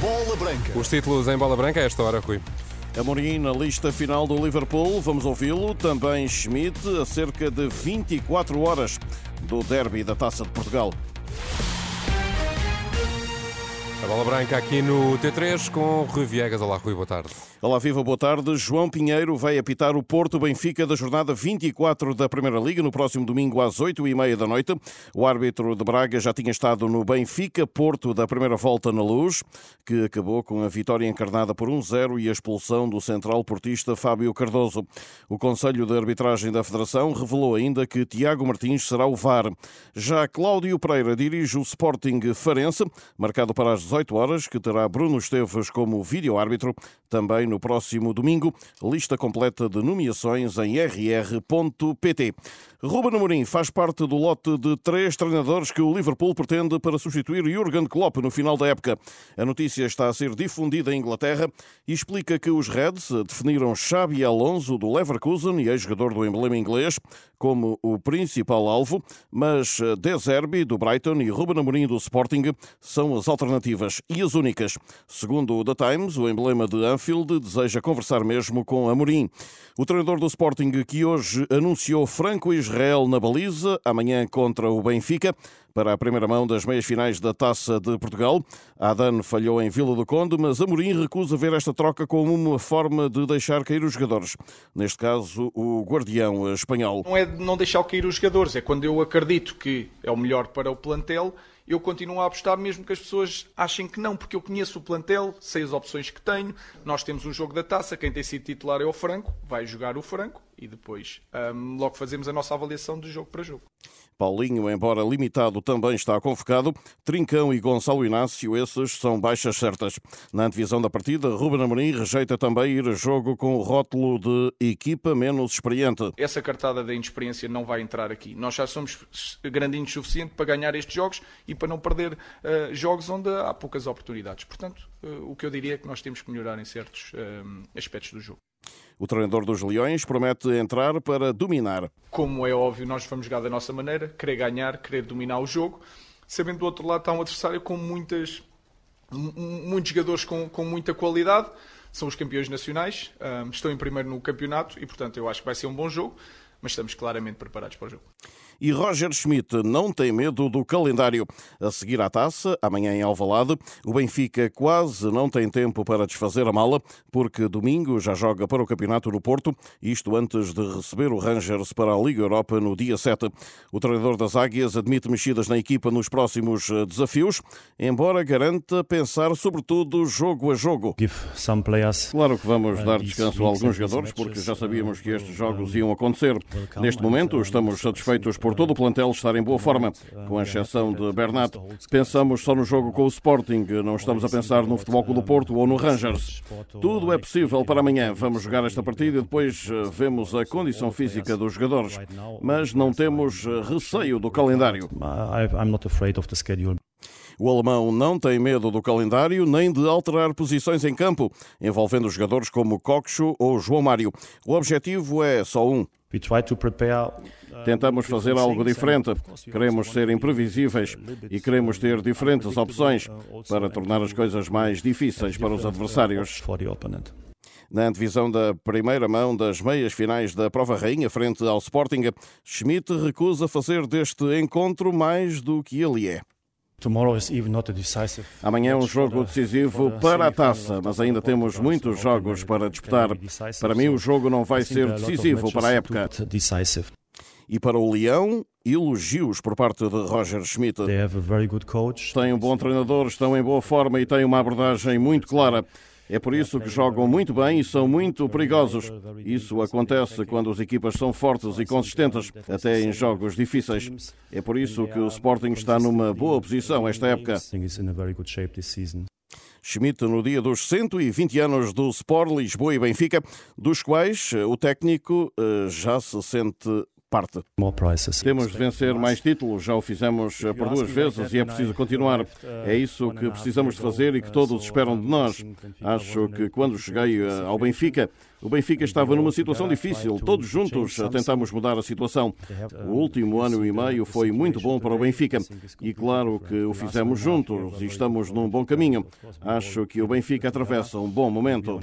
Bola Branca. Os títulos em bola branca a esta hora, Rui. Amorim na lista final do Liverpool, vamos ouvi-lo. Também Schmidt, a cerca de 24 horas do derby da Taça de Portugal. A bola branca aqui no T3 com Rui Viegas. Olá, Rui, boa tarde. Olá, viva, boa tarde. João Pinheiro vai apitar o Porto Benfica da jornada 24 da Primeira Liga no próximo domingo às 8 e meia da noite. O árbitro de Braga já tinha estado no Benfica Porto da primeira volta na Luz, que acabou com a vitória encarnada por 1-0 e a expulsão do central portista Fábio Cardoso. O Conselho de Arbitragem da Federação revelou ainda que Tiago Martins será o VAR. Já Cláudio Pereira dirige o Sporting Farense, marcado para as 18 horas, que terá Bruno Esteves como vídeo-árbitro. Também no próximo domingo. Lista completa de nomeações em rr.pt. Ruben Amorim faz parte do lote de três treinadores que o Liverpool pretende para substituir Jurgen Klopp no final da época. A notícia está a ser difundida em Inglaterra e explica que os Reds definiram Xabi Alonso do Leverkusen e ex-jogador do emblema inglês como o principal alvo, mas De Zerbi do Brighton e Ruben Amorim do Sporting são as alternativas e as únicas. Segundo o The Times, o emblema de Anfield deseja conversar mesmo com Amorim. O treinador do Sporting que hoje anunciou Franco Israel na baliza, amanhã contra o Benfica, para a primeira mão das meias finais da Taça de Portugal. Adan falhou em Vila do Conde, mas Amorim recusa ver esta troca como uma forma de deixar cair os jogadores. Neste caso, o guardião espanhol. Não é não deixar cair os jogadores, é quando eu acredito que é o melhor para o plantel eu continuo a apostar mesmo que as pessoas achem que não, porque eu conheço o plantel, sei as opções que tenho. Nós temos um jogo da taça, quem tem sido titular é o Franco, vai jogar o Franco e depois um, logo fazemos a nossa avaliação de jogo para jogo. Paulinho, embora limitado, também está convocado. Trincão e Gonçalo Inácio, esses são baixas certas. Na antevisão da partida, Ruben Amorim rejeita também ir a jogo com o rótulo de equipa menos experiente. Essa cartada da inexperiência não vai entrar aqui. Nós já somos grandinhos suficiente para ganhar estes jogos e para não perder uh, jogos onde há poucas oportunidades. Portanto, uh, o que eu diria é que nós temos que melhorar em certos uh, aspectos do jogo. O treinador dos Leões promete entrar para dominar. Como é óbvio, nós vamos jogar da nossa maneira, querer ganhar, querer dominar o jogo, sabendo do outro lado está um adversário com muitas, muitos jogadores com, com muita qualidade, são os campeões nacionais, um, estão em primeiro no campeonato e, portanto, eu acho que vai ser um bom jogo, mas estamos claramente preparados para o jogo e Roger Schmidt não tem medo do calendário. A seguir à taça, amanhã em Alvalade, o Benfica quase não tem tempo para desfazer a mala, porque domingo já joga para o campeonato no Porto, isto antes de receber o Rangers para a Liga Europa no dia 7. O treinador das Águias admite mexidas na equipa nos próximos eh, desafios, embora garanta pensar sobretudo jogo a jogo. Claro que vamos dar descanso a alguns jogadores, porque já sabíamos que estes jogos iam acontecer. Neste momento, estamos satisfeitos por por todo o plantel estar em boa forma, com a exceção de Bernat. Pensamos só no jogo com o Sporting, não estamos a pensar no Futebol Clube do Porto ou no Rangers. Tudo é possível para amanhã. Vamos jogar esta partida e depois eh, vemos a condição física dos jogadores. Mas não temos eh, receio do calendário. O alemão não tem medo do calendário nem de alterar posições em campo, envolvendo jogadores como Coxo ou João Mário. O objetivo é só um. Tentamos fazer algo diferente. Queremos ser imprevisíveis e queremos ter diferentes opções para tornar as coisas mais difíceis para os adversários. Na antevisão da primeira mão das meias finais da Prova Rainha, frente ao Sporting, Schmidt recusa fazer deste encontro mais do que ele é. Amanhã é um jogo decisivo para a taça, mas ainda temos muitos jogos para disputar. Para mim, o jogo não vai ser decisivo para a época. E para o Leão, elogios por parte de Roger Schmidt. Têm um bom treinador, estão em boa forma e têm uma abordagem muito clara. É por isso que jogam muito bem e são muito perigosos. Isso acontece quando as equipas são fortes e consistentes, até em jogos difíceis. É por isso que o Sporting está numa boa posição esta época. Schmidt no dia dos 120 anos do Sport Lisboa e Benfica, dos quais o técnico eh, já se sente parte. Temos de vencer mais títulos, já o fizemos por duas vezes e é preciso continuar. É isso que precisamos de fazer e que todos esperam de nós. Acho que quando cheguei ao Benfica, o Benfica estava numa situação difícil. Todos juntos tentamos mudar a situação. O último ano e meio foi muito bom para o Benfica e claro que o fizemos juntos e estamos num bom caminho. Acho que o Benfica atravessa um bom momento.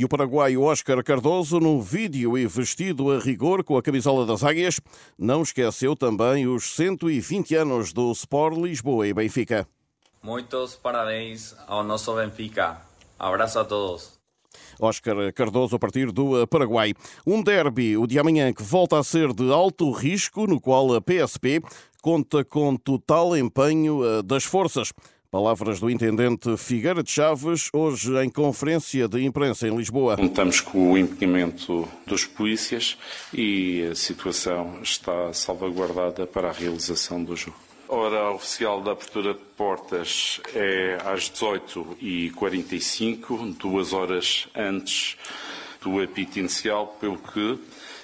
E o paraguaio Oscar Cardoso, num vídeo e vestido a rigor com a camisola das Águias, não esqueceu também os 120 anos do Sport Lisboa e Benfica. Muitos parabéns ao nosso Benfica. Abraço a todos. Oscar Cardoso a partir do Paraguai. Um derby, o de amanhã, que volta a ser de alto risco, no qual a PSP conta com total empenho eh, das forças. Palavras do intendente Figueira de Chaves, hoje em conferência de imprensa em Lisboa. Contamos com o empenhamento dos polícias e a situação está salvaguardada para a realização do jogo. A hora oficial da abertura de portas é às 18h45, duas horas antes do apito inicial, pelo que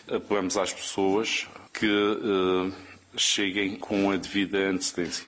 apelamos às pessoas que eh, cheguem com a devida antecedência.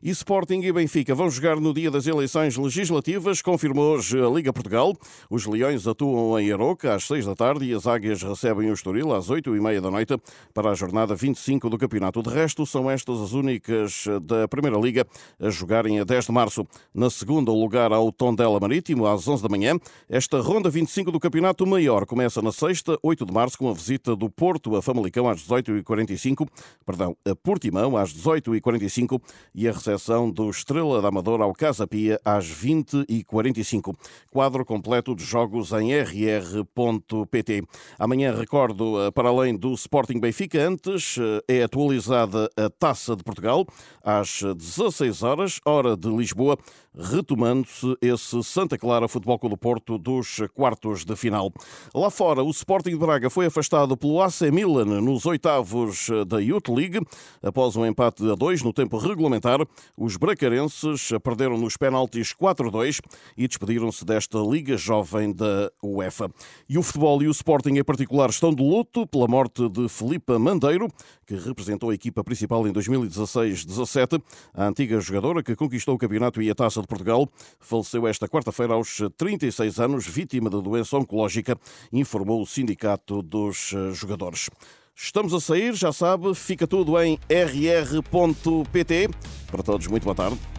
E Sporting e Benfica vão jogar no dia das eleições legislativas, confirmou hoje a Liga Portugal. Os Leões atuam em Aroca às seis da tarde e as Águias recebem o Estoril às oito e meia da noite para a jornada 25 do campeonato. De resto, são estas as únicas da Primeira Liga a jogarem a 10 de março. Na segunda, lugar ao Tondela Marítimo às 11 da manhã. Esta ronda 25 do campeonato maior começa na sexta, 8 de março, com a visita do Porto a Famalicão às 18h45, perdão, a Portimão às 18h45 e a recepção do Estrela da Amadora ao Casa Pia às 20h45. Quadro completo de jogos em rr.pt. Amanhã, recordo, eh, para além do Sporting Benfica, antes eh, é atualizada a Taça de Portugal às 16 horas, hora de Lisboa, retomando-se esse Santa Clara Futebol Clube do Porto dos quartos de final. Lá fora, o Sporting de Braga foi afastado pelo AC Milan nos oitavos da Youth League após um empate a dois no tempo regulamentar. Os bracarenses perderam nos penaltis 4-2 e despediram-se desta Liga Jovem da UEFA. E o futebol e o Sporting em particular estão de luto pela morte de Filipe Mandeiro, que representou a equipa principal em 2016-17. A antiga jogadora que conquistou o campeonato e a taça de Portugal faleceu esta quarta-feira aos 36 anos, vítima de doença oncológica, informou o Sindicato dos Jogadores. Estamos a sair, já sabe, fica tudo em rr.pt. Para todos, muito boa tarde.